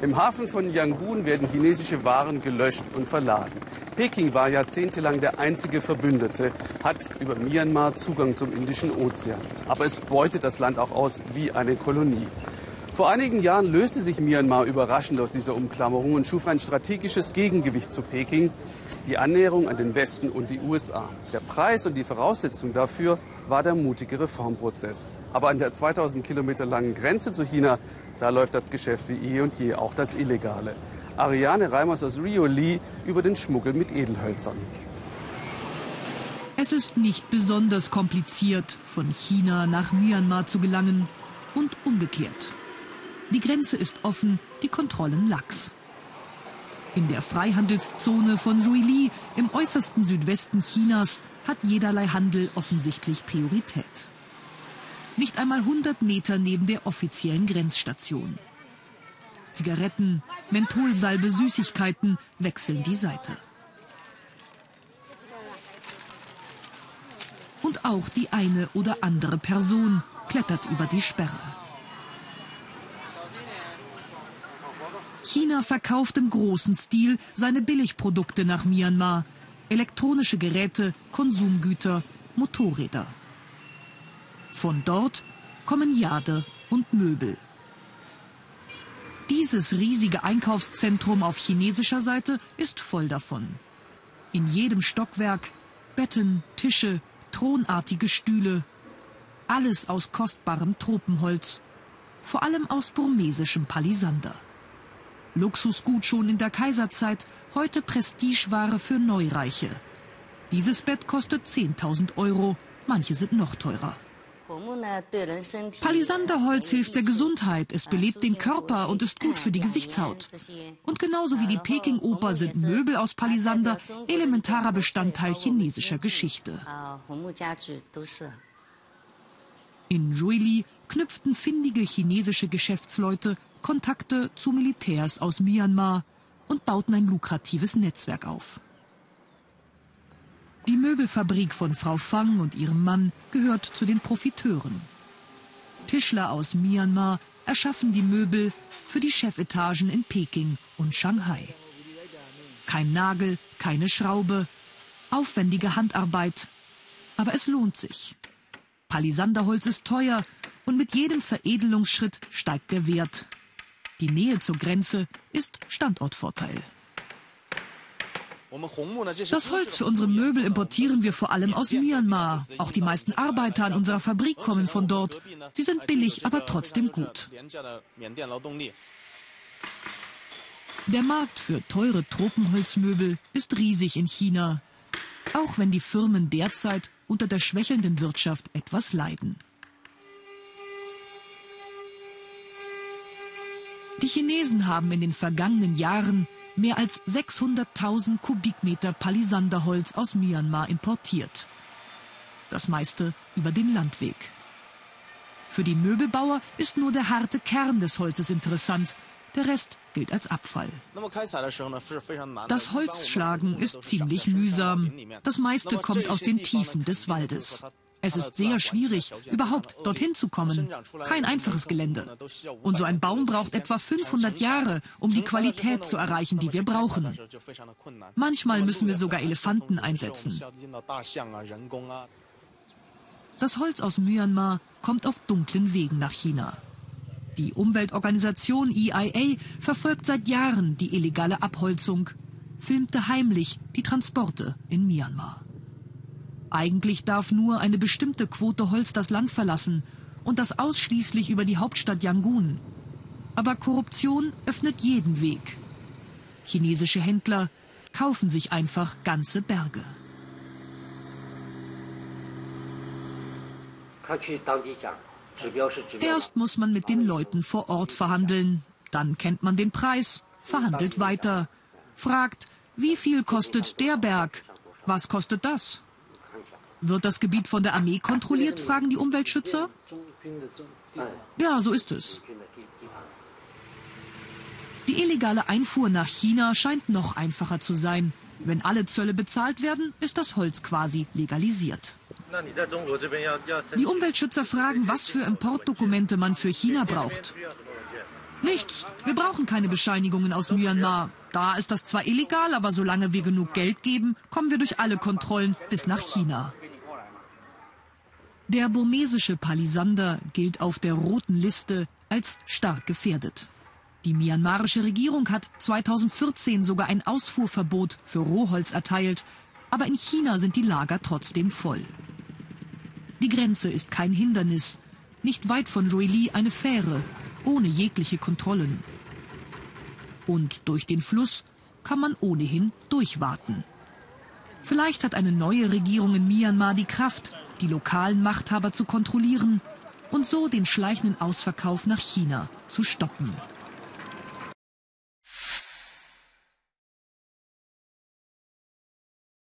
Im Hafen von Yangon werden chinesische Waren gelöscht und verladen. Peking war jahrzehntelang der einzige Verbündete, hat über Myanmar Zugang zum Indischen Ozean. Aber es beutet das Land auch aus wie eine Kolonie. Vor einigen Jahren löste sich Myanmar überraschend aus dieser Umklammerung und schuf ein strategisches Gegengewicht zu Peking, die Annäherung an den Westen und die USA. Der Preis und die Voraussetzung dafür war der mutige Reformprozess. Aber an der 2000 Kilometer langen Grenze zu China, da läuft das Geschäft wie eh und je, auch das Illegale. Ariane Reimers aus Rio Lee über den Schmuggel mit Edelhölzern. Es ist nicht besonders kompliziert, von China nach Myanmar zu gelangen und umgekehrt. Die Grenze ist offen, die Kontrollen lax. In der Freihandelszone von Juili im äußersten Südwesten Chinas hat jederlei Handel offensichtlich Priorität. Nicht einmal 100 Meter neben der offiziellen Grenzstation. Zigaretten, Mentholsalbe, Süßigkeiten wechseln die Seite. Und auch die eine oder andere Person klettert über die Sperre. China verkauft im großen Stil seine Billigprodukte nach Myanmar. Elektronische Geräte, Konsumgüter, Motorräder. Von dort kommen Jade und Möbel. Dieses riesige Einkaufszentrum auf chinesischer Seite ist voll davon. In jedem Stockwerk Betten, Tische, thronartige Stühle. Alles aus kostbarem Tropenholz. Vor allem aus burmesischem Palisander. Luxusgut schon in der Kaiserzeit, heute Prestigeware für Neureiche. Dieses Bett kostet 10.000 Euro, manche sind noch teurer. Palisanderholz hilft der Gesundheit, es belebt den Körper und ist gut für die Gesichtshaut. Und genauso wie die Peking-Oper sind Möbel aus Palisander elementarer Bestandteil chinesischer Geschichte. In Juili knüpften findige chinesische Geschäftsleute Kontakte zu Militärs aus Myanmar und bauten ein lukratives Netzwerk auf. Die Möbelfabrik von Frau Fang und ihrem Mann gehört zu den Profiteuren. Tischler aus Myanmar erschaffen die Möbel für die Chefetagen in Peking und Shanghai. Kein Nagel, keine Schraube, aufwendige Handarbeit, aber es lohnt sich. Palisanderholz ist teuer und mit jedem Veredelungsschritt steigt der Wert. Die Nähe zur Grenze ist Standortvorteil. Das Holz für unsere Möbel importieren wir vor allem aus Myanmar. Auch die meisten Arbeiter an unserer Fabrik kommen von dort. Sie sind billig, aber trotzdem gut. Der Markt für teure Tropenholzmöbel ist riesig in China. Auch wenn die Firmen derzeit unter der schwächelnden Wirtschaft etwas leiden. Die Chinesen haben in den vergangenen Jahren mehr als 600.000 Kubikmeter Palisanderholz aus Myanmar importiert. Das meiste über den Landweg. Für die Möbelbauer ist nur der harte Kern des Holzes interessant. Der Rest gilt als Abfall. Das Holzschlagen ist ziemlich mühsam. Das meiste kommt aus den Tiefen des Waldes. Es ist sehr schwierig, überhaupt dorthin zu kommen. Kein einfaches Gelände. Und so ein Baum braucht etwa 500 Jahre, um die Qualität zu erreichen, die wir brauchen. Manchmal müssen wir sogar Elefanten einsetzen. Das Holz aus Myanmar kommt auf dunklen Wegen nach China. Die Umweltorganisation EIA verfolgt seit Jahren die illegale Abholzung, filmte heimlich die Transporte in Myanmar. Eigentlich darf nur eine bestimmte Quote Holz das Land verlassen und das ausschließlich über die Hauptstadt Yangon. Aber Korruption öffnet jeden Weg. Chinesische Händler kaufen sich einfach ganze Berge. Erst muss man mit den Leuten vor Ort verhandeln, dann kennt man den Preis, verhandelt weiter, fragt, wie viel kostet der Berg, was kostet das? Wird das Gebiet von der Armee kontrolliert, fragen die Umweltschützer? Ja, so ist es. Die illegale Einfuhr nach China scheint noch einfacher zu sein. Wenn alle Zölle bezahlt werden, ist das Holz quasi legalisiert. Die Umweltschützer fragen, was für Importdokumente man für China braucht. Nichts. Wir brauchen keine Bescheinigungen aus Myanmar. Da ist das zwar illegal, aber solange wir genug Geld geben, kommen wir durch alle Kontrollen bis nach China. Der burmesische Palisander gilt auf der roten Liste als stark gefährdet. Die myanmarische Regierung hat 2014 sogar ein Ausfuhrverbot für Rohholz erteilt, aber in China sind die Lager trotzdem voll. Die Grenze ist kein Hindernis. Nicht weit von Ruili eine Fähre, ohne jegliche Kontrollen. Und durch den Fluss kann man ohnehin durchwarten. Vielleicht hat eine neue Regierung in Myanmar die Kraft, die lokalen Machthaber zu kontrollieren und so den schleichenden Ausverkauf nach China zu stoppen.